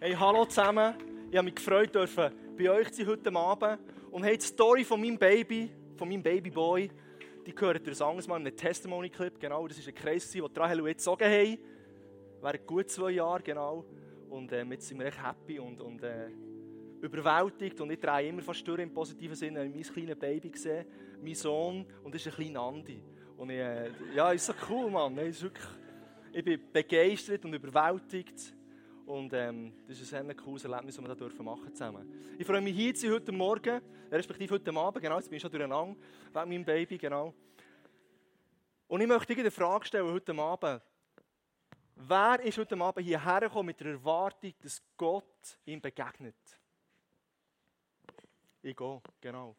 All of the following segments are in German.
Hey, hallo zusammen. Ich habe mich gefreut, dürfen bei euch zu sein heute Abend. Und hey, die Story von meinem Baby, von meinem Babyboy, die gehört ihr anderes Mal in einem Testimony-Clip. Genau, das war ein Kreis, den Rahel und ich gezogen haben. Während gut zwei Jahre, genau. Und äh, jetzt sind wir echt happy und, und äh, überwältigt. Und ich drehe immer fast durch im positiven Sinne. Ich habe mein kleines Baby gesehen, mein Sohn, und das ist ein kleiner Andi. Und ich, äh, ja, ist so cool, Mann. ist wirklich, ich bin begeistert und überwältigt. Und ähm, das ist ein cooles Erlebnis, das wir da machen zusammen. Ich freue mich hier zu heute Morgen, respektive heute Abend, genau, jetzt bin ich schon durcheinander, wegen meinem Baby, genau. Und ich möchte dir eine Frage stellen heute Abend. Wer ist heute Abend hierher gekommen mit der Erwartung, dass Gott ihm begegnet? Ich gehe, genau.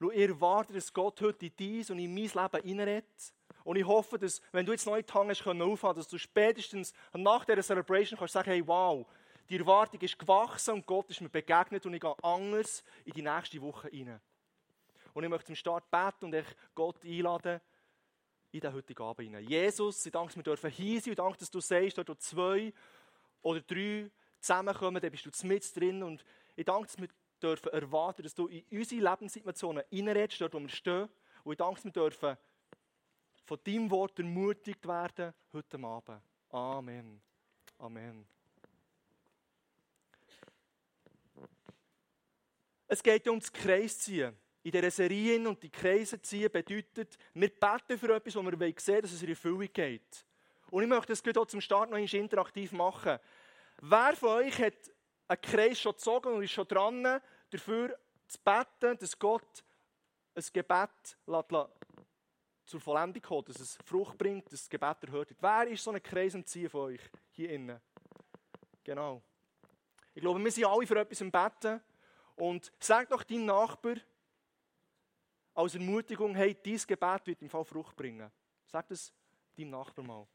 Schau, ich erwarte, dass Gott heute in dein und in mein Leben hineinredet. Und ich hoffe, dass, wenn du jetzt neu Hand hast aufhaben, dass du spätestens nach dieser Celebration kannst sagen, hey, wow, die Erwartung ist gewachsen und Gott ist mir begegnet und ich gehe anders in die nächste Woche hinein. Und ich möchte zum Start beten und ich Gott einladen in den heutigen Abend hinein. Jesus, ich danke, dass wir dürfen hier sein und danke, dass du sagst, dort zwei oder drei zusammenkommen, dann bist du mit drin und ich danke, dass wir dürfen erwarten, dass du in unsere Lebenssituationen reinredest, dort wo wir stehen. Und ich danke, wir dürfen von deinem Wort ermutigt werden heute Abend. Amen. Amen. Es geht um das Kreisziehen. In dieser Serie und die Kreise ziehen bedeutet, wir beten für etwas, wo wir sehen dass es in Erfüllung geht. Und ich möchte das auch zum Start noch interaktiv machen. Wer von euch hat einen Kreis schon gezogen und ist schon dran, dafür zu beten, dass Gott ein Gebet zur Vollendung kommt, dass es Frucht bringt, dass das Gebet erhört wird. Wer ist so ein Kreis am Ziehen von euch hier innen? Genau. Ich glaube, wir sind alle für etwas im Betten. Und sag doch deinem Nachbar als Ermutigung, hey, dieses Gebet wird im Fall Frucht bringen. Sag das deinem Nachbar mal.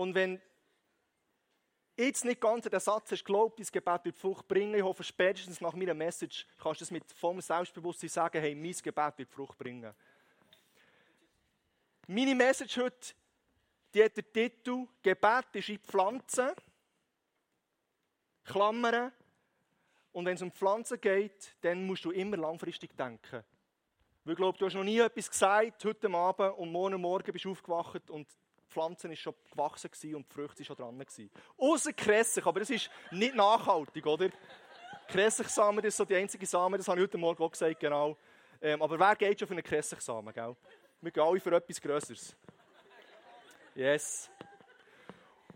Und wenn jetzt nicht ganz an den Satz hast, glaubt, dein Gebet wird Frucht bringen, ich hoffe, spätestens nach meiner Message kannst du es mit vollem Selbstbewusstsein sagen, hey, mein Gebet wird Frucht bringen. Meine Message heute, die hat den Titel, Gebet ist in Pflanzen, Klammern, und wenn es um Pflanzen geht, dann musst du immer langfristig denken. Weil ich glaube, du hast noch nie etwas gesagt heute Abend und morgen Morgen bist du aufgewacht und Pflanze ist schon gewachsen und die Früchte schon dran. Außer Kressig, aber das ist nicht nachhaltig, oder? Kressigsamen, das ist so die einzige Samen, das habe ich heute Morgen auch gesagt, genau. Ähm, aber wer geht schon für einen Kressigsamen, gell? Wir gehen alle für etwas Größeres. Yes.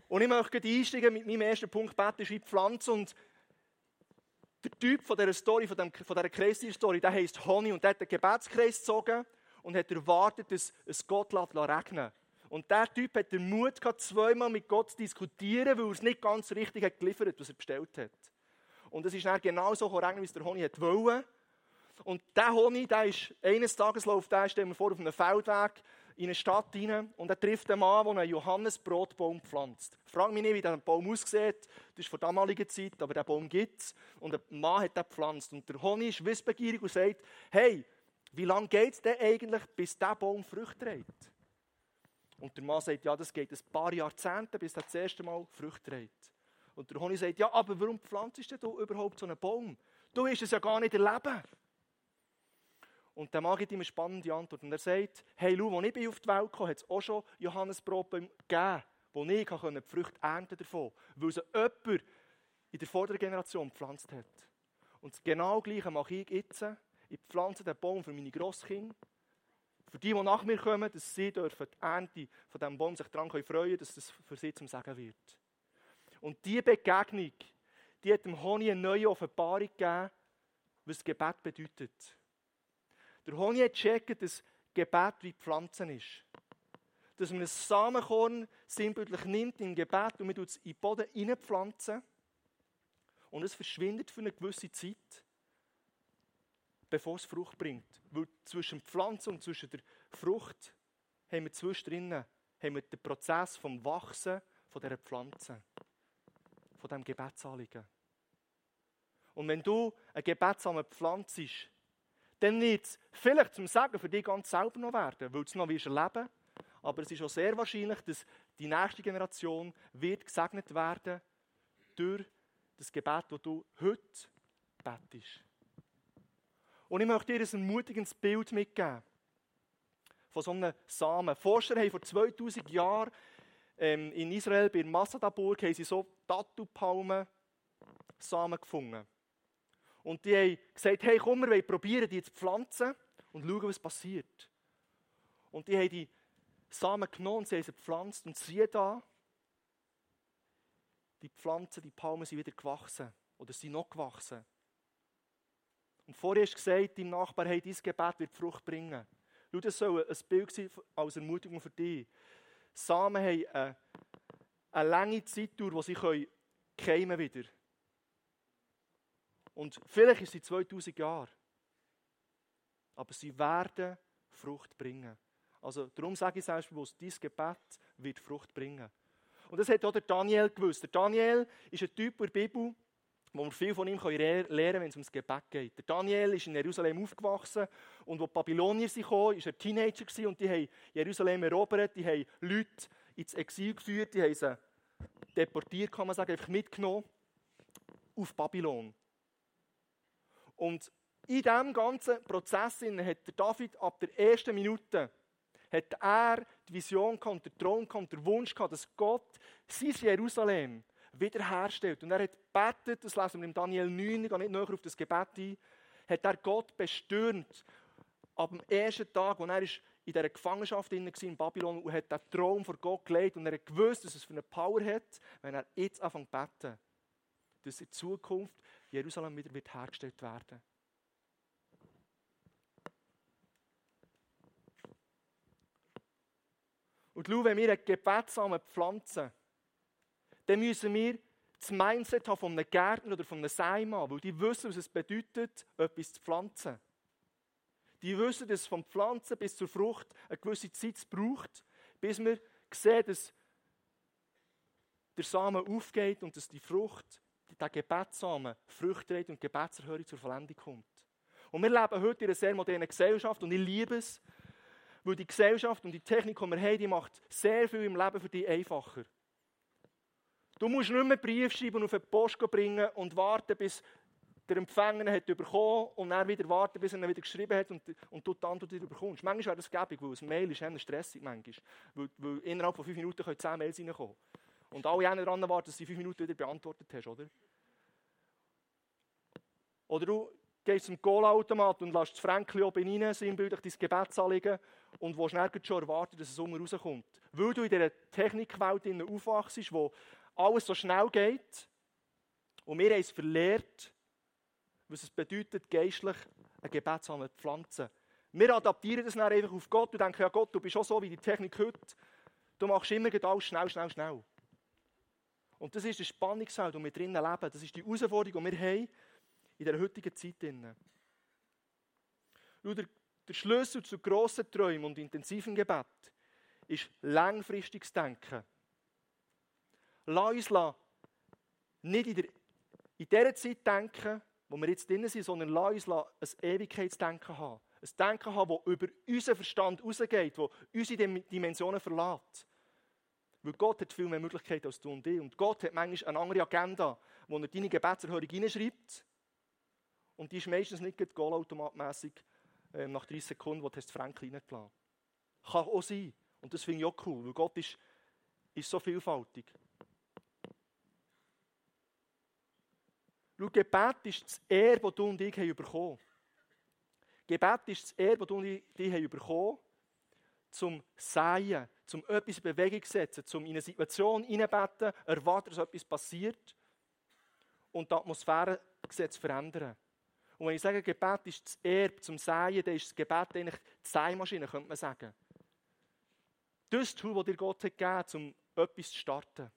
Und ich möchte einsteigen mit meinem ersten Punkt, Bett ist wie Pflanze und der Typ von dieser Story, von, dem, von dieser Kreisstory, der heisst Honey und der hat den Gebetskreis gezogen und hat erwartet, dass es Gott regnen und der Typ hat den Mut gehabt, zweimal mit Gott zu diskutieren, weil er es nicht ganz richtig hat geliefert was er bestellt hat. Und es ist dann genau so wie es der Honig wollte. Und der Honig, der ist, eines Tages läuft der, stellen vor, auf einem Feldweg in eine Stadt rein und er trifft einen Mann, der einen Johannesbrotbaum pflanzt. Frag mich nicht, wie der Baum aussieht, das ist von damaliger Zeit, aber der Baum gibt es. Und der Mann hat den gepflanzt. Und der Honig ist wissbegierig und sagt, hey, wie lange geht es denn eigentlich, bis der Baum Früchte trägt? Und der Mann sagt, ja, das geht ein paar Jahrzehnte, bis er das erste Mal Früchte trägt. Und der Honig sagt, ja, aber warum pflanzt du überhaupt so einen Baum? Du wirst es ja gar nicht erleben. Und der Mann gibt ihm eine spannende Antwort. Und er sagt, hey, schau, als ich auf die Welt kam, hat es auch schon Johannesbrot gegeben, wo ich die Früchte ernten davon, weil sie jemand in der vorderen Generation gepflanzt hat. Und das genau Gleiche mache ich jetzt. Ich pflanze den Baum für meine Grosskinder, für die, die nach mir kommen, dass sie dürfen die Ernte von diesem Baum sich daran freuen können, dass das für sie zum Sagen wird. Und diese Begegnung, die hat dem Honig eine neue Offenbarung gegeben, was Gebet bedeutet. Der Honig hat gecheckt, dass Gebet wie Pflanzen ist. Dass man ein Samenkorn sinnbildlich nimmt im Gebet und man es in den Boden hineinpflanzen und es verschwindet für eine gewisse Zeit bevor es Frucht bringt. Weil zwischen Pflanze und zwischen der Frucht haben wir zwischendrin haben wir den Prozess vom Wachsen von dieser Pflanze, von diesem Gebetsanliegen. Und wenn du ein Gebetsamen pflanzt, dann wird es vielleicht zum Sagen für dich ganz selber noch werden, weil du es noch wirst erleben aber es ist auch sehr wahrscheinlich, dass die nächste Generation wird gesegnet werden durch das Gebet, das du heute betest. Und ich möchte dir ein ermutigendes Bild mitgeben von so einem Samen. Forscher haben vor 2000 Jahren ähm, in Israel bei Masadaburg so Tattoo-Palmen Samen gefunden. Und die haben gesagt, hey komm, wir wollen probieren, die zu pflanzen und schauen, was passiert. Und die haben die Samen genommen und sie haben sie gepflanzt und siehe da, die Pflanzen, die Palmen sind wieder gewachsen oder sind noch gewachsen. Und vorher hast du gesagt, dein Nachbar, hey, dein Gebet wird Frucht bringen. Schau, das soll ein Bild sein als Ermutigung für dich. Samen haben eine, eine lange Zeitdauer, wo sie können keimen wieder. Und vielleicht ist es 2000 Jahre. Aber sie werden Frucht bringen. Also darum sage ich selbstbewusst, dein Gebet wird Frucht bringen. Und das hat auch der Daniel gewusst. Der Daniel ist ein Typ der Bibel, wo wir viel von ihm lernen können, wenn es ums Gebet geht. Der Daniel ist in Jerusalem aufgewachsen und als die Babylonier kamen, war er Teenager und die haben Jerusalem erobert, die haben Leute ins Exil geführt, die haben sie deportiert, kann man sagen, einfach mitgenommen auf Babylon. Und in diesem ganzen Prozess hat David ab der ersten Minute hat er die Vision gehabt, den Traum gehabt, den Wunsch gehabt, dass Gott sein Jerusalem wiederherstellt. Und er hat betet, das lesen wir im Daniel 9, ich gehe nicht näher auf das Gebet ein, hat er Gott bestürmt. Ab dem ersten Tag, als er in dieser Gefangenschaft war in Babylon und hat den Traum vor Gott gelegt und er hat gewusst, dass es für eine Power hat, wenn er jetzt anfängt zu beten, dass in Zukunft Jerusalem wieder wird hergestellt werden Und schau, wenn wir einen Gebetsamen pflanzen, dann müssen wir das Mindset haben von einem Gärtner oder von einem Seimann, weil die wissen, was es bedeutet, etwas zu pflanzen. Die wissen, dass es vom Pflanzen bis zur Frucht eine gewisse Zeit braucht, bis wir sehen, dass der Samen aufgeht und dass die Frucht, der Gebetssamen, Früchte trägt und Gebetserhörung zur Vollendung kommt. Und wir leben heute in einer sehr modernen Gesellschaft und ich liebe es, weil die Gesellschaft und die Technik, die wir haben, die macht sehr viel im Leben für dich einfacher. Du musst nicht mehr Brief schreiben und auf die Post bringen und warten, bis der Empfänger hat bekommen und dann wieder warten, bis er ihn wieder geschrieben hat und, und du die Antwort wieder bekommst. Manchmal wäre das gäbig, weil ein Mail ist eher stressig manchmal. Weil, weil innerhalb von fünf Minuten können zehn Mails reinkommen. Und alle anderen dran warten, dass du fünf Minuten wieder beantwortet hast, oder? Oder du gehst zum Cola-Automat und lässt das Fränkchen oben rein, sinnbildlich dein Gebet anlegen und wo schnell schon erwarten, dass es unten rauskommt. Weil du in dieser Technikwelt aufwachst, wo alles so schnell geht und wir haben es verlehrt, was es bedeutet, geistlich ein Gebetsamen zu pflanzen. Wir adaptieren das dann einfach auf Gott und denken, ja Gott, du bist auch so wie die Technik heute. Du machst immer alles schnell, schnell, schnell. Und das ist der Spannungsfeld, wo wir drinnen leben. Das ist die Herausforderung, die wir haben in der heutigen Zeit. Schau, der, der Schlüssel zu grossen Träumen und intensiven Gebet ist langfristiges Denken. Lass uns nicht in, der, in dieser Zeit denken, wo wir jetzt drin sind, sondern lass uns ein Ewigkeitsdenken haben. Ein Denken haben, das über unseren Verstand rausgeht, das unsere Dimensionen verlässt. Weil Gott hat viel mehr Möglichkeiten als du und ich. Und Gott hat manchmal eine andere Agenda, wo er deine Gebetserhörung hineinschreibt. Und die ist meistens nicht goalautomatmässig äh, nach 30 Sekunden, wo du das Frank reingelassen Kann auch sein. Und das finde ich auch cool, weil Gott ist, ist so vielfältig. Schau, Gebet ist das Erbe, das du und ich haben bekommen Gebet ist das Erbe, das du und ich haben bekommen zum Säen, zum etwas in Bewegung setzen, zum in eine Situation hineinbeten, erwarten, dass etwas passiert und die Atmosphäre zu verändern. Und wenn ich sage, Gebet ist das Erbe zum Säen, dann ist das Gebet eigentlich die Sämaschine, könnte man sagen. Das Tool, das dir Gott hat gegeben um etwas zu starten.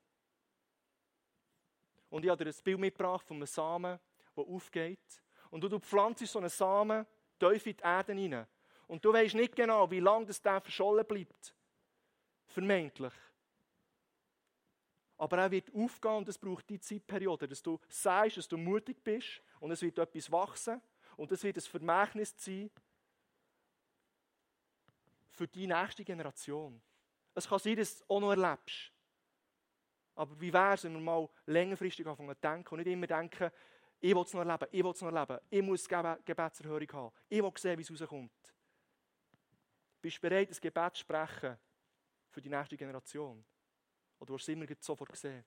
Und ich habe dir ein Bild mitgebracht von einem Samen, der aufgeht. Und du, pflanzt so einen Samen tief in die Erde hinein. Und du weißt nicht genau, wie lange das der verschollen bleibt. Vermeintlich. Aber er wird aufgehen und es braucht die Zeitperiode, dass du sagst, dass du mutig bist und es wird etwas wachsen und es wird ein Vermächtnis sein für die nächste Generation. Es kann sein, dass du es auch noch erlebst. Aber wie wäre es, wenn wir mal längerfristig anfangen zu denken und nicht immer denken, ich will es noch erleben, ich will es noch erleben, ich muss Gebetserhörung haben, ich will sehen, wie es rauskommt. Bist du bereit, ein Gebet zu sprechen für die nächste Generation? Oder hast du es immer sofort gesehen?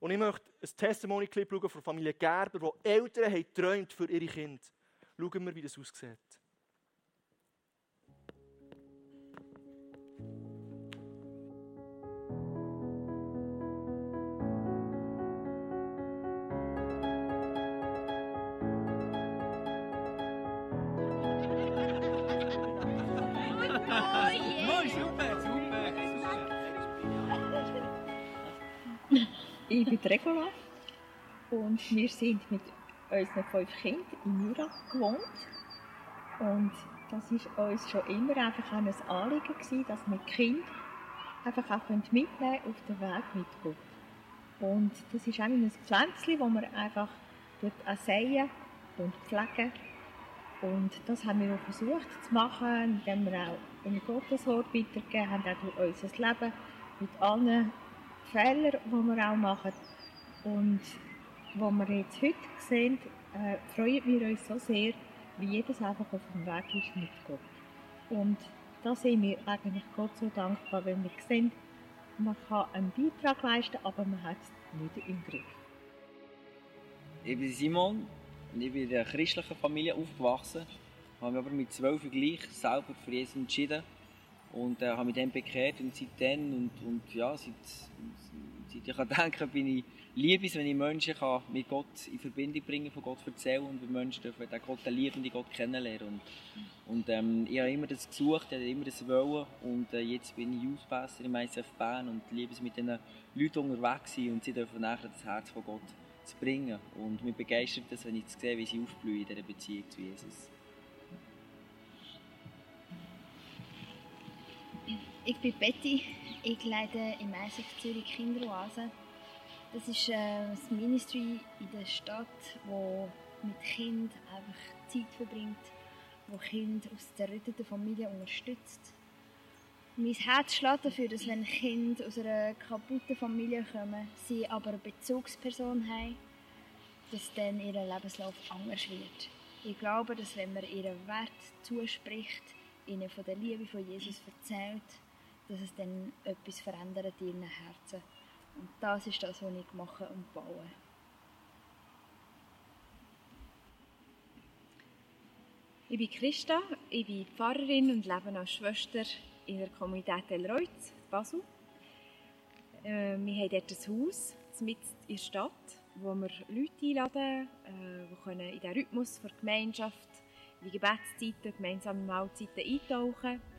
Und ich möchte ein Testimony-Clip von Familie Gerber, wo Eltern haben geträumt für ihre Kinder. Schauen wir, wie das aussieht. Bin Regula und wir sind mit unseren fünf Kindern in Jura gewohnt. Und das war uns schon immer einfach ein Anliegen gewesen, dass wir die Kinder einfach auch mitnehmen können auf den Weg mit Gott. Und das ist eigentlich ein Pflänzchen, das wir einfach dort säen und pflegen. Und das haben wir auch versucht zu machen, indem wir auch in Gotteswort weitergegeben haben, auch durch unser Leben mit allen Fehler, die wir auch machen. Und wo wir jetzt heute sehen, äh, freuen wir uns so sehr, wie jedes einfach auf dem Weg ist mit Gott. Und da sind wir eigentlich Gott so dankbar, wenn wir sehen, man kann einen Beitrag leisten, aber man hat es nicht im Griff. Ich bin Simon und ich bin in einer christlichen Familie aufgewachsen, habe mich aber mit zwölf gleich selber für Jesus entschieden und äh, habe mich dann bekehrt und seitdem und, und ja, seit, seit ich kann denken, bin ich liebes, wenn ich Menschen kann mit Gott in Verbindung bringen, von Gott erzählen und wenn Menschen dürfen den Gott, den liebenden Gott kennenlernen. Und, und ähm, ich habe immer das gesucht, ich habe immer das wollen und äh, jetzt bin ich Youth im ICF Bern und liebe es mit diesen Leuten unterwegs sein und sie dürfen nachher das Herz von Gott zu bringen. Und mich begeistert das, wenn ich sehe, wie sie aufblühen in dieser Beziehung zu Jesus. Ich bin Betty, ich leite im ISF Zürich Kinderoase. Das ist äh, ein Ministry in der Stadt, wo mit Kind einfach Zeit verbringt, wo Kind aus der retteten Familie unterstützt. Mein Herz schlägt dafür, dass wenn Kinder aus einer kaputten Familie kommen, sie aber eine Bezugsperson haben, dass dann ihr Lebenslauf anders wird. Ich glaube, dass wenn man ihren Wert zuspricht, ihnen von der Liebe von Jesus erzählt, dass es dann etwas verändert in ihren Herzen. Und das ist das, was ich mache und baue. Ich bin Christa, ich bin Pfarrerin und lebe als Schwester in der Kommunität Elreutz, Basel. Äh, wir haben dort ein Haus mitten in der Stadt, wo wir Leute einladen, äh, die können in den Rhythmus der Gemeinschaft, in die Gebetszeiten, gemeinsame Mahlzeiten eintauchen können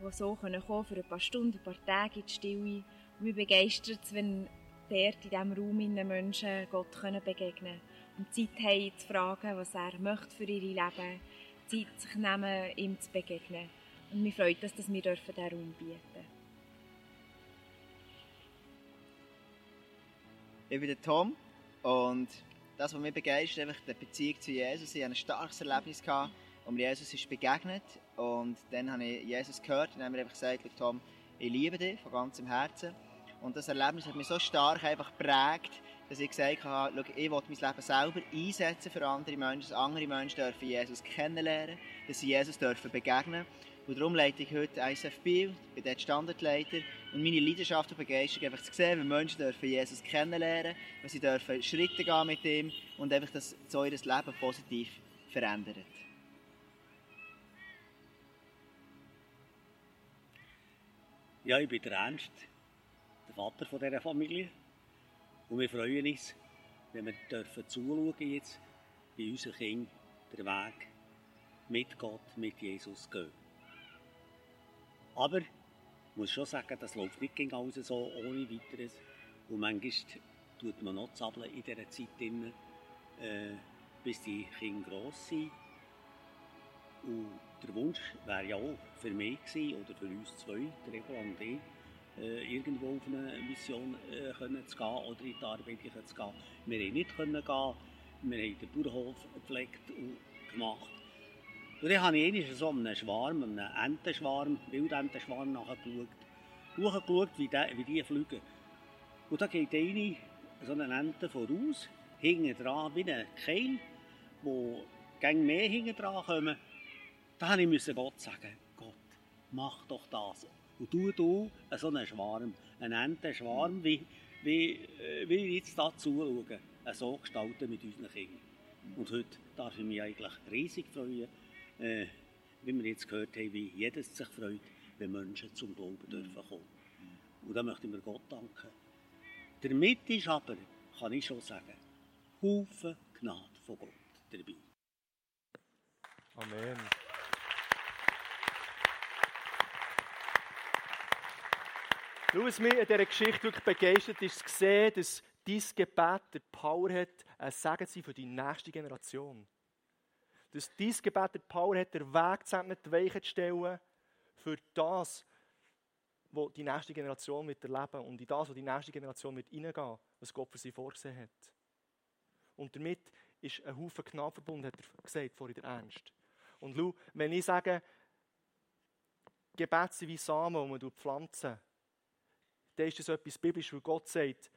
die so kommen können für ein paar Stunden, ein paar Tage in die Stille. Und mich begeistert es, wenn dort in diesem Raum in Menschen Gott können begegnen und Zeit haben zu fragen, was er möchte für ihr Leben, Zeit sich nehmen, ihm zu begegnen. Und mich freut es, dass wir diesen Raum bieten. Ich bin der Tom und das, was mich begeistert, ist die Beziehung zu Jesus. Ich hatte ein starkes Erlebnis, gehabt, mir Jesus ist begegnet und dann habe ich Jesus gehört und habe mir einfach gesagt, Tom, ich liebe dich von ganzem Herzen. Und das Erlebnis hat mich so stark einfach geprägt, dass ich gesagt habe, ich will mein Leben selber einsetzen für andere Menschen, dass andere Menschen dürfen Jesus kennenlernen, dass sie Jesus dürfen begegnen. Und darum leite ich heute ISF Biel, bin dort Standardleiter und meine Leidenschaft und Begeisterung einfach zu sehen, wie Menschen dürfen Jesus kennenlernen, wie sie dürfen Schritte gehen mit ihm und einfach, dass so ihr Leben positiv verändert. Ja, ich bin der Ernst, der Vater von dieser Familie. Und wir freuen uns, wenn wir dürfen zuschauen jetzt, wie unsere Kinder den Weg mit Gott, mit Jesus gehen. Aber ich muss schon sagen, das läuft nicht gegen alles so ohne weiteres. Und manchmal tut man noch in dieser Zeit, drin, äh, bis die Kinder gross sind. Und der Wunsch wäre ja auch für mich gewesen, oder für uns zwei, äh, irgendwo auf eine Mission äh, können zu oder in die Arbeit zu gehen. Wir konnten nicht können gehen. Wir haben den Bauernhof gepflegt und gemacht. Und dann habe ich so einen Schwarm, einen Entenschwarm, Wildentenschwarm nachgeschaut. Nachgeschaut, wie die, wie die fliegen. Und da geht eine, so eine Ente voraus, hinten dran wie ein Keil, wo gegen mehr hinten dran kommen. Da musste ich Gott sagen, Gott, mach doch das. Und du, du, so einen Schwarm, einen Entenschwarm, wie, wie, äh, wie ich jetzt da zuschauen, so gestalten mit unseren Kindern. Und heute darf ich mich eigentlich riesig freuen, äh, wie wir jetzt gehört haben, wie jedes sich freut, wenn Menschen zum Glauben dürfen kommen. Und da möchte ich mir Gott danken. Damit ist aber, kann ich schon sagen, Haufen Gnade von Gott dabei. Amen. Schau, was mich in dieser Geschichte wirklich begeistert ist, zu sehen, dass dein Gebet der Power hat, ein Segen zu sein für die nächste Generation. Dass dein Gebet der Power hat, den Weg zu die Weiche zu stellen für das, was die nächste Generation wird erleben und in das, was die nächste Generation wird hineingehen, was Gott für sie vorgesehen hat. Und damit ist ein Haufen Gnade verbunden, hat er gesagt, vorhin der Ernst. Und schau, wenn ich sage, Gebet sind wie Samen, die man pflanzen, dann ist das etwas biblisch, wo Gott sagt,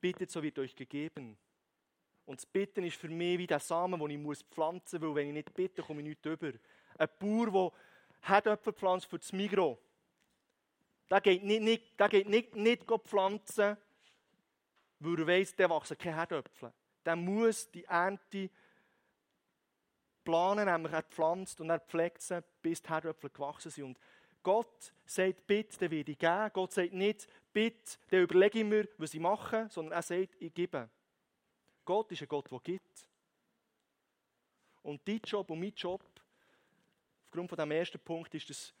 bittet, so wird euch gegeben. Und das Bitten ist für mich wie der Samen, den ich pflanzen muss, weil wenn ich nicht bitte, komme ich nicht über. Ein Bauer, der Herdöpfel pflanzt für das Migros, der geht nicht, nicht, der geht nicht, nicht pflanzen, weil er weiss, der wachsen keine Herdöpfel. Der muss die Ernte planen, nämlich er pflanzt und er pflegt sie, bis die Herdöpfel gewachsen sind. Und Gott sagt, bitte, dann werde ich geben. Gott sagt nicht, bitte, dann überlege ich mir, was ich mache, sondern er sagt, ich gebe. Gott ist ein Gott, der gibt. Und dein Job und mein Job, aufgrund von diesem ersten Punkt, ist das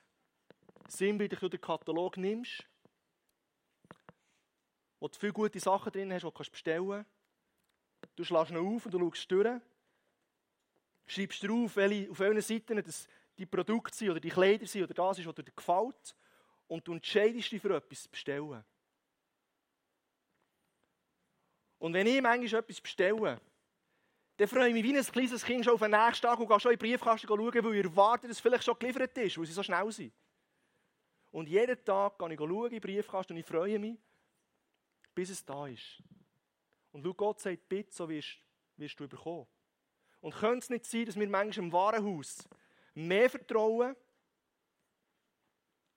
sinnbildlich, du den Katalog nimmst, wo du viele gute Sachen drin hast, die du bestellen kannst. Du schlägst ihn auf und du schaust durch. Schreibst drauf, welche, auf welchen Seiten das die Produkte sind oder die Kleider sind oder das ist, was dir gefällt. Und du entscheidest dich für etwas zu bestellen. Und wenn ich manchmal etwas bestelle, dann freue ich mich wie ein kleines Kind schon auf den nächsten Tag und gehe schon in den Briefkasten schauen, weil ich erwarte, dass es vielleicht schon geliefert ist, weil sie so schnell sind. Und jeden Tag gehe ich schauen in den Briefkasten und ich freue mich, bis es da ist. Und schau, Gott sagt, bitte, so wirst, wirst du bekommen. Und könnte es nicht sein, dass wir manchmal im Warenhaus mehr vertrauen,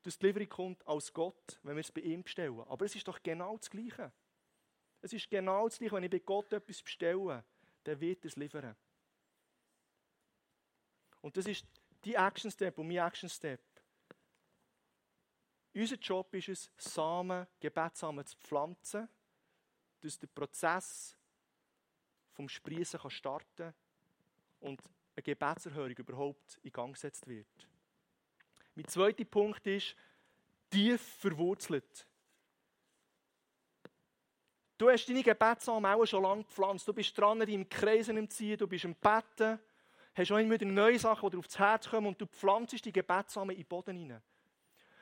dass die Lieferung kommt, als Gott, wenn wir es bei ihm bestellen. Aber es ist doch genau das Gleiche. Es ist genau das Gleiche, wenn ich bei Gott etwas bestelle, dann wird er es liefern. Und das ist die Action Step und mein Action Step. Unser Job ist es, Samen, Gebetssamen zu pflanzen, dass der Prozess vom Sprießen starten kann und eine Gebetserhörung überhaupt in Gang gesetzt wird. Mein zweiter Punkt ist, tief verwurzelt. Du hast deine Gebetssamen auch schon lange gepflanzt. Du bist dran, im Kreisen im Ziehen, du bist im Betten, hast auch immer wieder neue Sachen, die dir aufs Herz kommen und du pflanzt die Gebetssamen in den Boden hinein.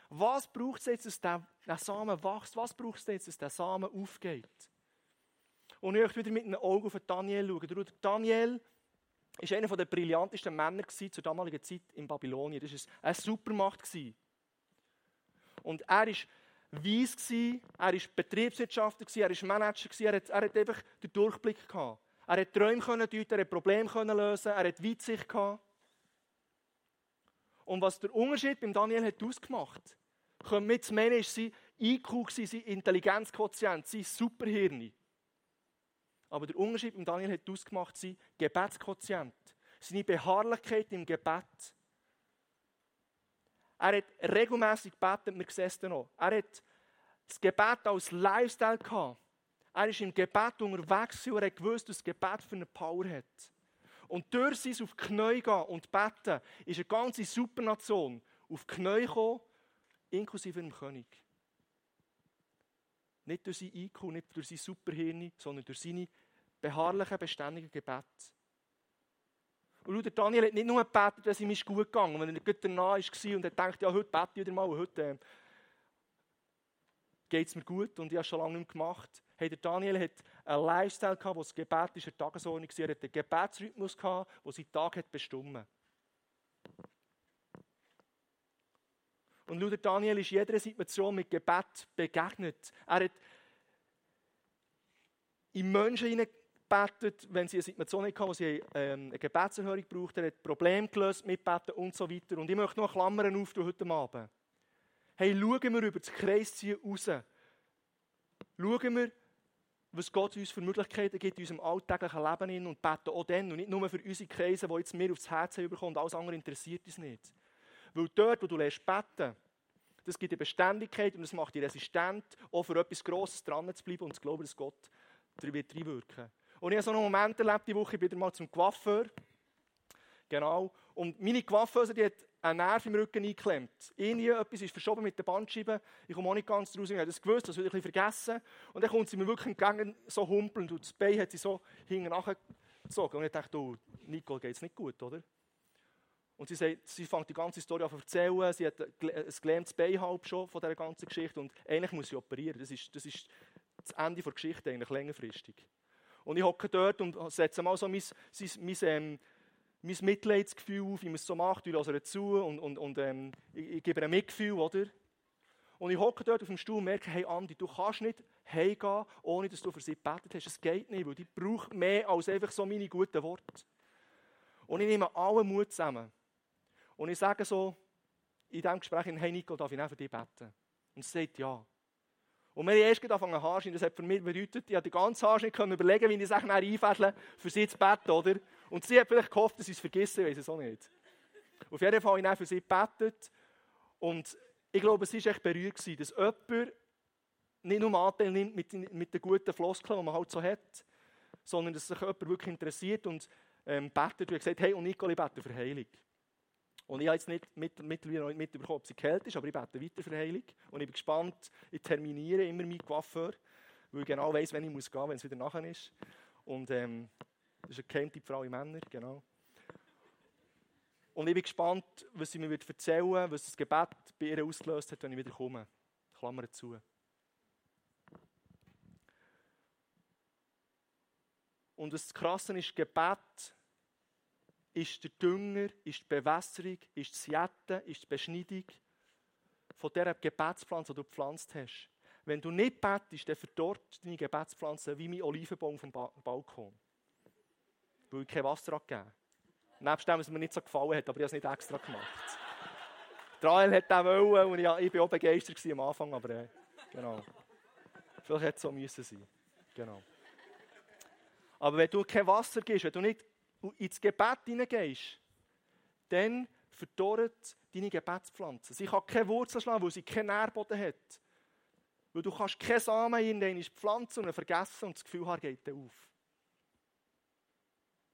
Was braucht es jetzt, dass der, der Samen wächst? Was braucht es jetzt, dass der Samen aufgeht? Und ich möchte wieder mit einem Auge auf Daniel schauen. Daniel war einer der brillantesten Männer zur damaligen Zeit in Babylonien. Das war eine Supermacht. Und er war weiss, er war Betriebswirtschaftler, er war Manager, er hat, er hat einfach den Durchblick gehabt. Er hat Träume können deuten, er hat Probleme können lösen, er hat Weitsicht gehabt. Und was der Unterschied beim Daniel hat ausgemacht, können wir zu meinen, ist sein IQ, sein Intelligenzquotient, sein Superhirn. Aber der Unterschied mit Daniel hat ausgemacht, sein Gebetsquotient, seine Beharrlichkeit im Gebet. Er hat regelmäßig gebetet, wir sehen es noch. Er hat das Gebet als Lifestyle gehabt. Er ist im Gebet unterwegs und er hat gewusst, dass das Gebet für eine Power hat. Und durch sein auf die Knie gehen und beten, ist eine ganze Supernation auf die Knie gekommen, inklusive dem König. Nicht durch sein IQ, nicht durch sein Superhirn, sondern durch seine beharrlichen, beständigen Gebet. Und schau, der Daniel hat nicht nur gebetet, dass ihm ist gut gegangen, wenn er gut danach war und er denkt, ja, heute bete ich wieder mal, heute äh, geht es mir gut und ich habe es schon lange nicht gemacht. Hey, der Daniel hat einen Lifestyle gehabt, wo das Gebet ist eine Tagesordnung war. Er hat einen Gebetsrhythmus gehabt, der seinen Tag hat bestimmt. Und schau, der Daniel ist jeder Situation mit Gebet begegnet. Er hat in Menschen hineingebetet, wenn sie eine Situation hatten, wo sie ähm, eine Gebetserhörung brauchten. Er hat Probleme gelöst, mitbeten und so weiter. Und ich möchte noch Klammern auftun heute Abend. Hey, schauen wir über das Kreisziehen raus. Schauen wir, was Gott uns für Möglichkeiten gibt in unserem alltäglichen Leben und beten auch dann und nicht nur für unsere Kreise, die jetzt mehr aufs Herz und alles andere interessiert uns nicht. Weil dort, wo du lernst beten, das gibt dir Beständigkeit und das macht dich resistent, auch für etwas Grosses dran zu bleiben und zu glauben, dass Gott wird reinwirken. Und ich habe so einen Moment erlebt, die Woche, ich bin wieder mal zum Coiffeur. Genau. Und meine Coiffeuse, die hat einen Nerv im Rücken eingeklemmt. Irgendwie etwas ist verschoben mit der Bandscheibe. Ich komme auch nicht ganz draus. Ich habe das gewusst, das habe ich ein bisschen vergessen. Und dann kommt sie mir wirklich entgegen, so humpelnd. Und das Bein hat sie so hinten nachgezogen. Und ich dachte, oh, Nicole, geht es nicht gut, oder? Und sie, sagt, sie fängt die ganze Story an zu erzählen. Sie hat ein gelähmtes Bein halb schon von dieser ganzen Geschichte. Und eigentlich muss sie operieren. Das ist, das ist das Ende der Geschichte, eigentlich längerfristig. Und ich hocke dort und setze mal so mein, mein, mein, ähm, mein Mitleidsgefühl auf, wie man es so macht. Ich höre zu und, und, und ähm, ich, ich, gebe ein Mitgefühl, oder? Und ich hocke dort auf dem Stuhl und merke, hey Andi, du kannst nicht heimgehen, ohne dass du für sie gebetet hast. Es geht nicht, weil die braucht mehr als einfach so meine guten Worte. Und ich nehme allen Mut zusammen. Und ich sage so in diesem Gespräch, hey Nico, darf ich nicht für dich beten? Und sie sagt ja. Und wir haben erst angefangen Haarschneiden. Das hat für mich bedeutet, ich habe die ganze Haarschnitt überlegen, wie ich Sachen einfädeln für sie zu beten, oder? Und sie hat vielleicht gehofft, dass sie es vergessen, weiß es auch nicht. Auf jeden Fall habe ich dann für sie gebetet. Und ich glaube, es war echt berührt, dass jemand nicht nur Anteil nimmt mit, mit den guten Floskeln, die man halt so hat, sondern dass sich jemand wirklich interessiert und ähm, betet und gesagt hey, und Nicole, ich bete für Heilung. Und ich habe jetzt nicht mit, mittlerweile nicht mitbekommen, ob sie geheilt ist, aber ich bete weiter für Heilung. Und ich bin gespannt, ich terminiere immer meinen Coiffeur, weil ich genau weiss, wenn ich muss gehen, wenn es wieder nachher ist. Und ähm, das ist eine Geheimtipp für alle Männer, genau. Und ich bin gespannt, was sie mir wird erzählen wird, was das Gebet bei ihr ausgelöst hat, wenn ich wieder komme. Klammer zu. Und das Krasse ist, Gebet ist der Dünger, ist die Bewässerung, ist das Jetten, ist die Beschneidung von dieser Gebetspflanze, die du gepflanzt hast. Wenn du nicht betest, dann verdorrt deine Gebetspflanze wie mein Olivenbaum vom ba Balkon. Weil ich kein Wasser gegeben Nebst dem, was mir nicht so gefallen hat, aber ich habe es nicht extra gemacht. Trael hat auch wollen und ich, ich war auch begeistert am Anfang, aber äh, genau. Vielleicht hätte es so müssen sein. Genau. Aber wenn du kein Wasser gibst, wenn du nicht ins Gebet hineingehst, dann verdorrt deine Gebetspflanze. Sie kann keine Wurzel schlagen, weil sie keinen Nährboden hat. Weil du kannst keine Samen in den pflanzen und vergessen und das Gefühl haben, geht auf.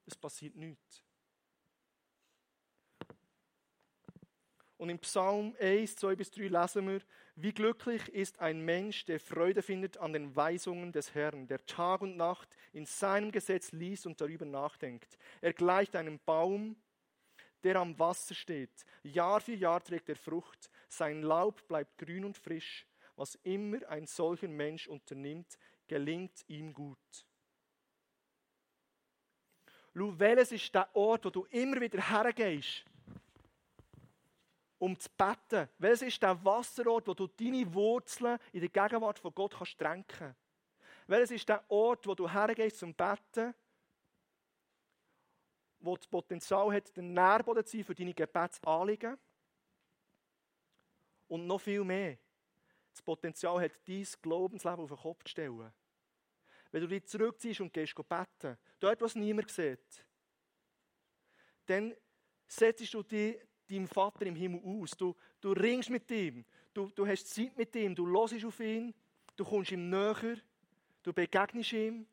Es passiert nichts. Und im Psalm 1, 2 bis 3 lesen wir, wie glücklich ist ein Mensch, der Freude findet an den Weisungen des Herrn, der Tag und Nacht in seinem Gesetz liest und darüber nachdenkt. Er gleicht einem Baum, der am Wasser steht. Jahr für Jahr trägt er Frucht. Sein Laub bleibt grün und frisch. Was immer ein solcher Mensch unternimmt, gelingt ihm gut. Schau, ist der Ort, wo du immer wieder hergehst, um zu beten. Welches ist der Wasserort, wo du deine Wurzeln in der Gegenwart von Gott kannst tränken? Welches ist der Ort, wo du hergehst zum Betten, wo das Potenzial hat, den Nährboden zu sein für deine Gebetsanliegen? Und noch viel mehr. Das Potenzial hat, dein Glaubensleben auf den Kopf zu stellen. Wenn du dich zurückziehst und gehst beten, dort, was niemand sieht, dann setzt du dich deinem Vater im Himmel aus. Du, du ringst mit ihm, du, du hast Zeit mit ihm, du hörst auf ihn, du kommst ihm näher, du begegnest ihm.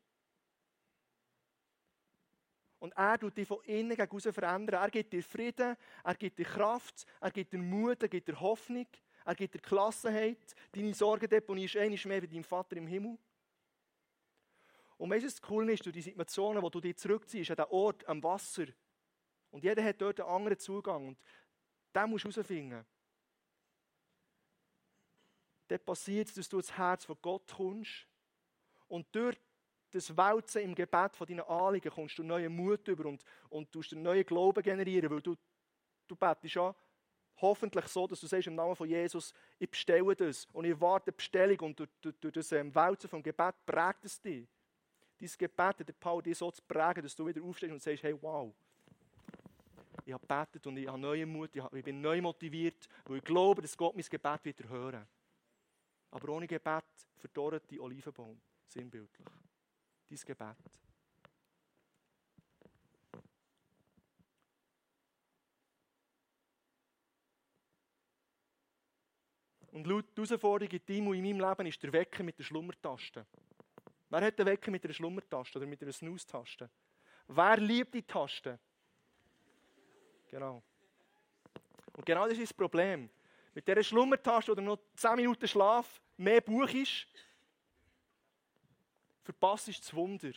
Und er tut dich von innen gegen raus verändern. Er gibt dir Frieden, er gibt dir Kraft, er gibt dir Mut, er gibt dir Hoffnung, er gibt dir Gelassenheit. Deine Sorgendeponie ist einmal mehr bei deinem Vater im Himmel. Und weißt du, das Coole ist, durch die Situationen, wo du dich zurückziehst, an den Ort am Wasser, Und jeder hat dort einen anderen Zugang. Und den musst du herausfinden. Dann passiert es, dass du ins Herz von Gott kommst und durch das Wälzen im Gebet von deinen Anliegen kommst du neuen Mut über und, und tust einen neuen Glauben generieren, weil du, du betest ja hoffentlich so, dass du sagst, im Namen von Jesus, ich bestelle das und ich warte die Bestellung und durch, durch, durch das ähm, Wälzen vom Gebet prägt es dich. Dein Gebet hat der Paul dich so zu prägen, dass du wieder aufstehst und sagst, hey, wow, ich habe gebetet und ich habe neuen Mut, ich bin neu motiviert, weil ich glaube, dass Gott mein Gebet wieder hören. Aber ohne Gebet verdorrt die Olivenbaum, sinnbildlich. Dein Gebet. Und laut der Herausforderung in deinem und in meinem Leben ist der Wecker mit der Schlummertaste. Wer hat den Wecker mit einer Schlummertaste oder mit einer Snooze-Taste? Wer liebt die Taste? Genau. Und genau das ist das Problem. Mit dieser Schlummertaste oder noch 10 Minuten Schlaf mehr Buch ist, verpasst ist das Wunder.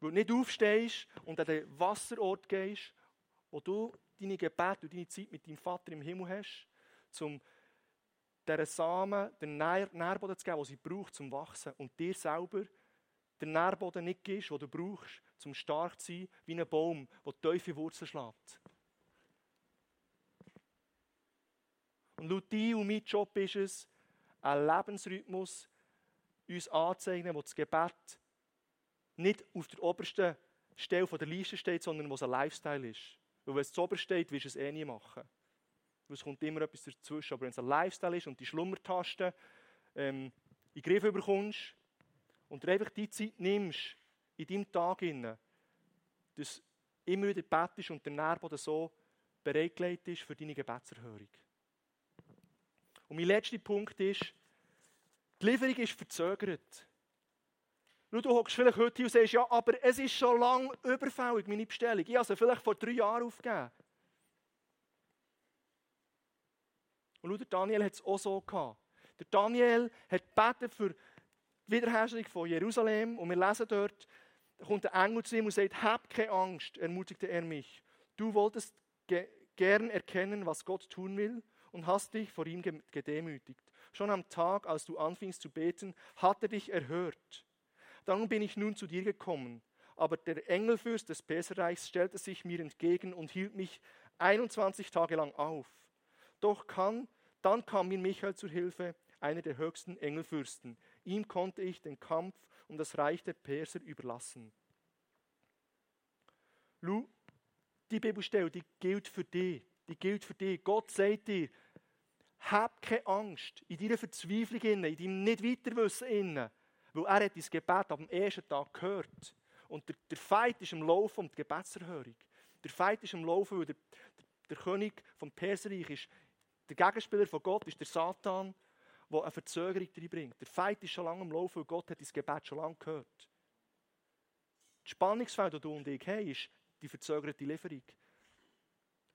Weil du nicht aufstehst und an den Wasserort gehst, wo du deine Gebete und deine Zeit mit deinem Vater im Himmel hast, um dieser Samen den Nährboden zu geben, den sie braucht, zum Wachsen. Und dir selber den Nährboden nicht gibst, den du brauchst, um stark zu sein, wie ein Baum, der tiefe Wurzeln schlägt. Und laut dir und mein Job ist es, einen Lebensrhythmus uns anzeigen, wo das Gebet nicht auf der obersten Stelle der Liste steht, sondern wo es ein Lifestyle ist. Weil wenn es zu oberst steht, wirst du es eh nie machen. Weil es kommt immer etwas dazwischen. Aber wenn es ein Lifestyle ist und die Schlummertaste ähm, in den Griff bekommst und du einfach die Zeit nimmst, in deinem Tag, dass immer wieder betest und der Nährboden so bereitgelegt ist für deine Gebetserhörung. Und mein letzter Punkt ist, die Lieferung ist verzögert. Schau, du hockst vielleicht heute und sagst, ja, aber es ist schon lange überfällig, meine Bestellung. Ich habe sie vielleicht vor drei Jahren aufgegeben. Und schau, Daniel hat es auch so gehabt. Der Daniel hat gebetet für die Wiederherstellung von Jerusalem und wir lesen dort, da kommt ein Engel zu ihm und sagt, hab keine Angst, ermutigte er mich. Du wolltest ge gern erkennen, was Gott tun will und hast dich vor ihm gedemütigt. Schon am Tag, als du anfingst zu beten, hat er dich erhört. Dann bin ich nun zu dir gekommen. Aber der Engelfürst des Perserreichs stellte sich mir entgegen und hielt mich 21 Tage lang auf. Doch kann, dann kam mir Michael zur Hilfe, einer der höchsten Engelfürsten. Ihm konnte ich den Kampf um das Reich der Perser überlassen. Lu, die Bibelstelle, die gilt für dich. Die gilt für dich. Gott sagt dir, hab keine Angst in deiner Verzweiflung, in deinem Nicht-Weiterwissen, weil er hat dein Gebet dem ersten Tag gehört. Und der, der Feind ist im Laufen um die Gebetserhörung. Der Feind ist im Laufen, weil der, der König vom Perserreich ist, der Gegenspieler von Gott ist der Satan, der eine Verzögerung reinbringt. Der Feind ist schon lange im Laufen, weil Gott hat dein Gebet schon lange gehört. Das Spannungsfeld, das du und ich haben, ist die verzögerte Lieferung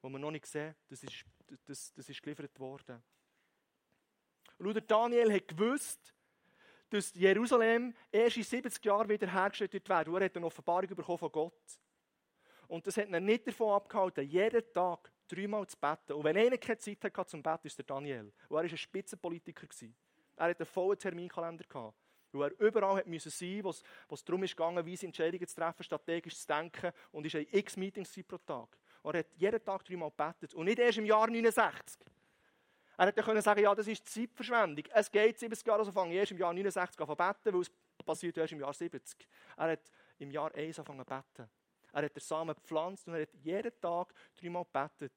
wo wir noch nicht sehen, das ist, das, das ist geliefert worden. Und Daniel hat gewusst, dass Jerusalem erst in 70 Jahren wieder hergestellt wird. Er hat eine Offenbarung bekommen von Gott. Und das hat ihn nicht davon abgehalten, jeden Tag dreimal zu beten. Und wenn einer keine Zeit hatte zum Beten, ist der Daniel. Und er war ein Spitzenpolitiker. Er hatte einen vollen Terminkalender. Gehabt. Weil er überall sein musste, wo es darum ging, weise Entscheidungen zu treffen, strategisch zu denken. Und es waren x Meetings pro Tag. Und er hat jeden Tag dreimal gebetet. Und nicht erst im Jahr 69. Er hätte können sagen, ja, das ist Zeitverschwendung. Es geht 70 Jahre, also fange ich erst im Jahr 69 an zu beten, weil es passiert erst im Jahr 70. Er hat im Jahr 1 angefangen zu beten. Er hat den Samen gepflanzt und er hat jeden Tag dreimal gebetet.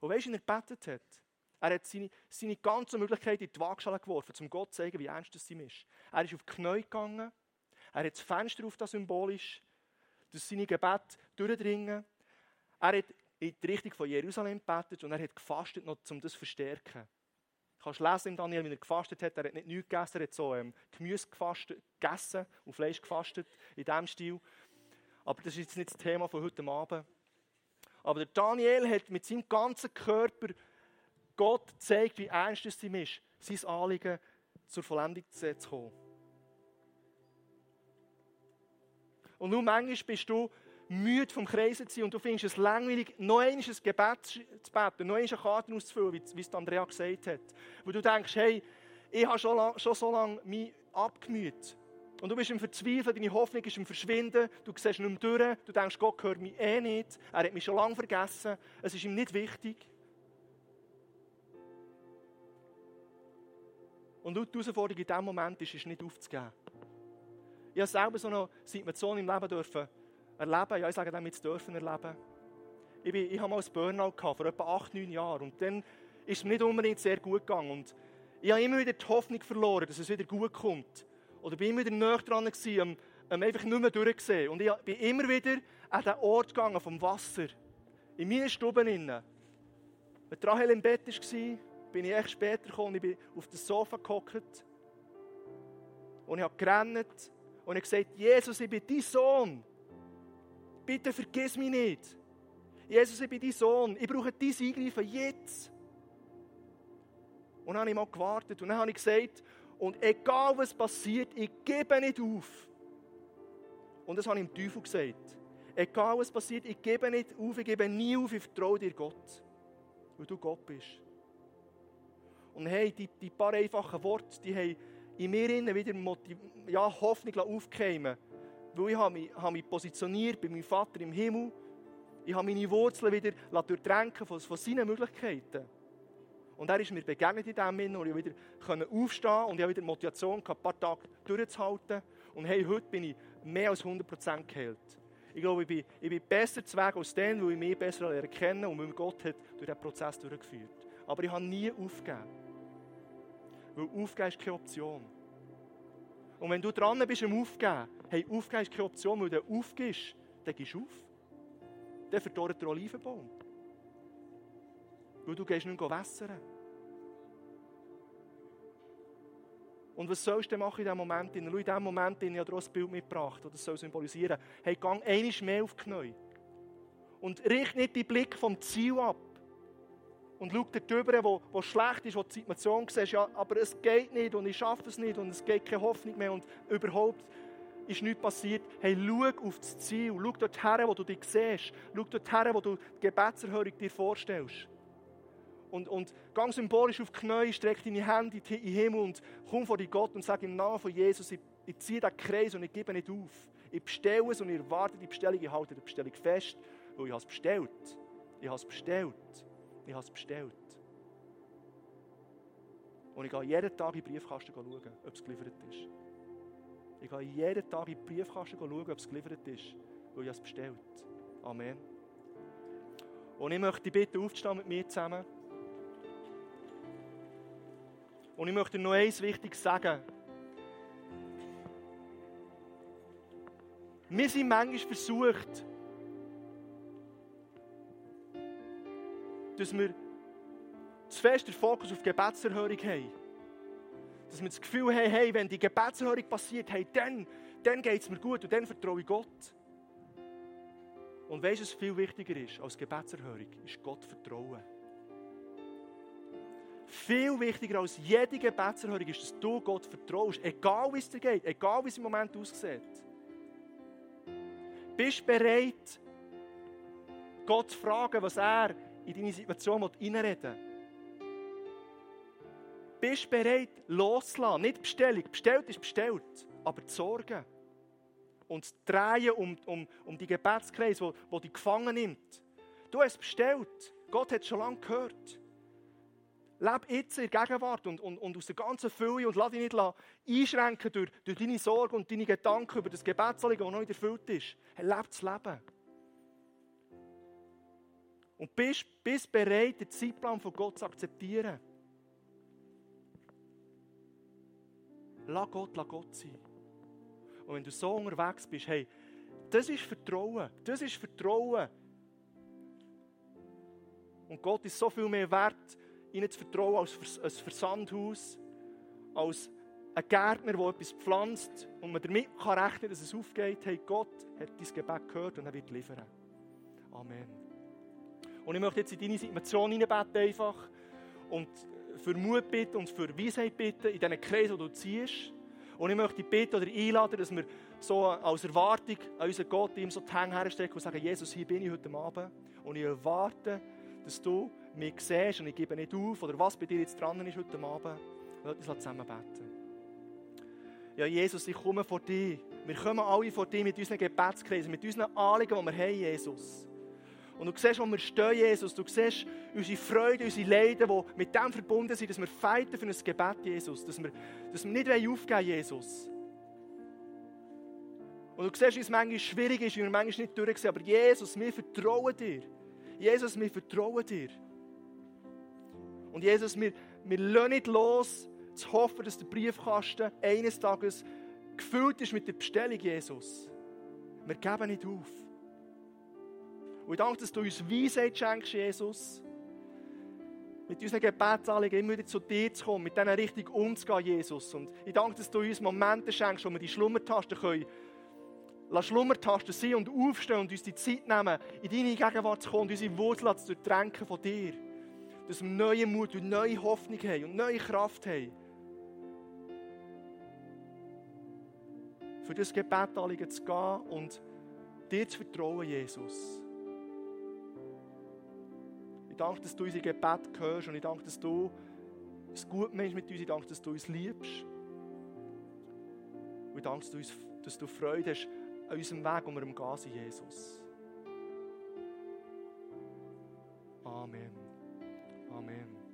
Und weißt du, wie er gebetet hat? Er hat seine, seine ganzen Möglichkeiten in die Waagschale geworfen, um Gott zu zeigen, wie ernst es ihm ist. Er ist auf die Knie gegangen. Er hat das Fenster auf das symbolisch, dass seine Gebete durchdringen. Er hat in die Richtung von Jerusalem gebetet und er hat gefastet, noch, um das zu verstärken. Du kannst lesen in Daniel, wie er gefastet hat. Er hat nicht nichts gegessen, er hat so ähm, Gemüse gefastet, gegessen und Fleisch gefastet, in diesem Stil. Aber das ist jetzt nicht das Thema von heute Abend. Aber der Daniel hat mit seinem ganzen Körper Gott gezeigt, wie ernst es ihm ist, sein Anliegen zur Vollendung zu kommen. Und nun manchmal bist du müde vom Kreisen zu und du findest es langweilig, noch einmal ein Gebet zu beten, noch einmal eine Karte auszufüllen, wie es Andrea gesagt hat. Wo du denkst, hey, ich habe schon, lang, schon so lange mich abgemüht. Und du bist im Verzweifeln, deine Hoffnung ist im Verschwinden, du siehst nicht mehr durch, du denkst, Gott hört mich eh nicht, er hat mich schon lange vergessen, es ist ihm nicht wichtig. Und die Herausforderung in diesem Moment ist, ist nicht aufzugeben. Ich habe selber so eine Situation im Leben dürfen erleben, ja, ich sage damit dürfen erleben. Ich, bin, ich habe mal ein Burnout gehabt, vor etwa acht, neun Jahren. Und dann ist es mir nicht unbedingt sehr gut gegangen. Und ich habe immer wieder die Hoffnung verloren, dass es wieder gut kommt. Oder bin immer wieder näher dran gewesen, um einfach nicht mehr durchzusehen. Und ich bin immer wieder an den Ort gegangen vom Wasser. In meiner Stube innen. Wenn Rahel im Bett war, bin ich echt später gekommen und ich bin auf dem Sofa gehockt. Und ich habe gerannt und ich gesagt, Jesus, ich bin dein Sohn. Bitte vergiss mich nicht. Jesus, ich bin dein Sohn. Ich brauche dein Eingreifen jetzt. Und dann habe ich mal gewartet und dann habe ich gesagt, und egal was passiert, ich gebe nicht auf. Und das habe ich dem Teufel gesagt. Egal was passiert, ich gebe nicht auf, ich gebe nie auf, ich vertraue dir Gott. Weil du Gott bist. Und hey, die, die paar einfachen Worte, die haben in mir wieder Motiv ja, Hoffnung aufgekeimt. Weil ich habe mich, habe mich positioniert bei meinem Vater im Himmel. Ich habe meine Wurzeln wieder durchdrängen von, von seinen Möglichkeiten. Und er ist mir begegnet in diesem Sinne und ich wieder aufstehen und ich habe wieder Motivation gehabt, ein paar Tage durchzuhalten. Und hey, heute bin ich mehr als 100% geheilt. Ich glaube, ich bin, ich bin besser zu Weg als dann, weil ich mich besser erkennen und weil Gott hat durch diesen Prozess durchgeführt. Aber ich habe nie aufgegeben. Weil aufgeben ist keine Option. Und wenn du dran bist am Aufgeben, hey, aufgeben ist keine Option, weil du aufgibst, dann gehst du auf. Dann verdorrt der Olivenbaum. Weil du gehst nicht wässern. Und was sollst du machen in diesem Moment? In diesem Moment ich habe ein Bild mitgebracht, das soll symbolisieren. Hey, gang einmal mehr auf die Knie. Und richte nicht den Blick vom Ziel ab und schau dir drüber, wo, wo schlecht ist, wo die Situation siehst, ja, aber es geht nicht und ich schaffe es nicht und es geht keine Hoffnung mehr und überhaupt ist nichts passiert. Hey, schau auf das Ziel, schau dort her, wo du dich siehst, schau dort her, wo du die Gebetserhörung dir vorstellst. Und, und ganz symbolisch auf die Knie, streck deine Hände in den Himmel und komm vor die Gott und sag im Namen von Jesus, ich, ich ziehe den Kreis und ich gebe nicht auf. Ich bestelle es und ich erwarte die Bestellung, ich halte die Bestellung fest, weil ich habe es bestellt. Ich habe es bestellt. Ich habe es bestellt. Und ich gehe jeden Tag in den Briefkasten schauen, ob es geliefert ist. Ich gehe jeden Tag in den Briefkasten schauen, ob es geliefert ist, weil ich es bestellt. Amen. Und ich möchte dich bitten, aufzustehen mit mir zusammen. Und ich möchte noch eins wichtig sagen. Wir sind manchmal versucht, dass wir zu fest den Fokus auf die Gebetserhörung haben. Dass wir das Gefühl haben, hey, wenn die Gebetserhörung passiert, hey, dann, dann geht es mir gut und dann vertraue ich Gott. Und weißt du, was viel wichtiger ist als Gebetserhörung? Ist Gott vertrauen. Viel wichtiger als jede Gebetserhörung ist, dass du Gott vertraust, egal wie es dir geht, egal wie es im Moment aussieht. Bist du bereit, Gott zu fragen, was er in deine Situation reinreden will. Bist du bereit, loszulassen? Nicht Bestellung. Bestellt ist bestellt. Aber die Sorgen und das Drehen um, um, um die Gebetskreis, wo, dich gefangen nimmt. Du hast bestellt. Gott hat schon lange gehört. Leb jetzt in der Gegenwart und, und, und aus der ganzen Fülle und lass dich nicht einschränken durch, durch deine Sorgen und deine Gedanken über das Gebetsanliegen, das noch nicht erfüllt ist. Hey, lebe das Leben. Und bist, bist bereit, den Zeitplan von Gott zu akzeptieren. Lass Gott, lass Gott sein. Und wenn du so unterwegs bist, hey, das ist Vertrauen. Das ist Vertrauen. Und Gott ist so viel mehr wert, ihnen zu vertrauen als ein Versandhaus, als ein Gärtner, der etwas pflanzt und man damit kann rechnen dass es aufgeht. Hey, Gott hat dein Gebet gehört und er wird liefern. Amen. Und ich möchte jetzt in deine Situation hineinbeten einfach und für Mut bitten und für Weisheit bitten in diesen Kreis, wo du ziehst. Und ich möchte bitten oder einladen, dass wir so als Erwartung an unseren Gott ihm so die Hände herstecken und sagen, Jesus, hier bin ich heute Abend und ich erwarte, dass du mich siehst und ich gebe nicht auf oder was bei dir jetzt dran ist heute Abend. Lass uns zusammen beten. Ja, Jesus, ich komme vor dir. Wir kommen alle vor dir mit unseren Gebetskreisen, mit unseren Anliegen, die wir haben, Jesus. Und du siehst, wo wir stehen, Jesus. Du siehst unsere Freude, unsere Leiden, die mit dem verbunden sind, dass wir fighten für ein Gebet, Jesus. Dass wir, dass wir nicht aufgeben Jesus. Und du siehst, wie es manchmal schwierig ist, wie wir manchmal nicht durchsehen. Aber Jesus, wir vertrauen dir. Jesus, wir vertrauen dir. Und Jesus, wir, wir lassen nicht los, zu hoffen, dass der Briefkasten eines Tages gefüllt ist mit der Bestellung, Jesus. Wir geben nicht auf. Und ich danke, dass du uns Weisheit schenkst, Jesus. Mit unseren Gebetsanliegen immer wieder zu dir zu kommen, mit diesen richtig umzugehen, Jesus. Und ich danke, dass du uns Momente schenkst, wo wir die Schlummertasten können. Lass Schlummertasten sein und aufstehen und uns die Zeit nehmen, in deine Gegenwart zu kommen und unsere Wurzeln zu durchtränken von dir. Dass wir neue Mut und neue Hoffnung haben und neue Kraft haben. Für das Gebetanliegen zu gehen und dir zu vertrauen, Jesus. Ich danke, dass du unsere Gebet hörst und ich danke, dass du es gut meinst mit uns. Ich danke, dass du uns liebst. Und ich danke, dass du, dass du Freude hast an unserem Weg, wo wir am sind, Jesus. Amen. Amen.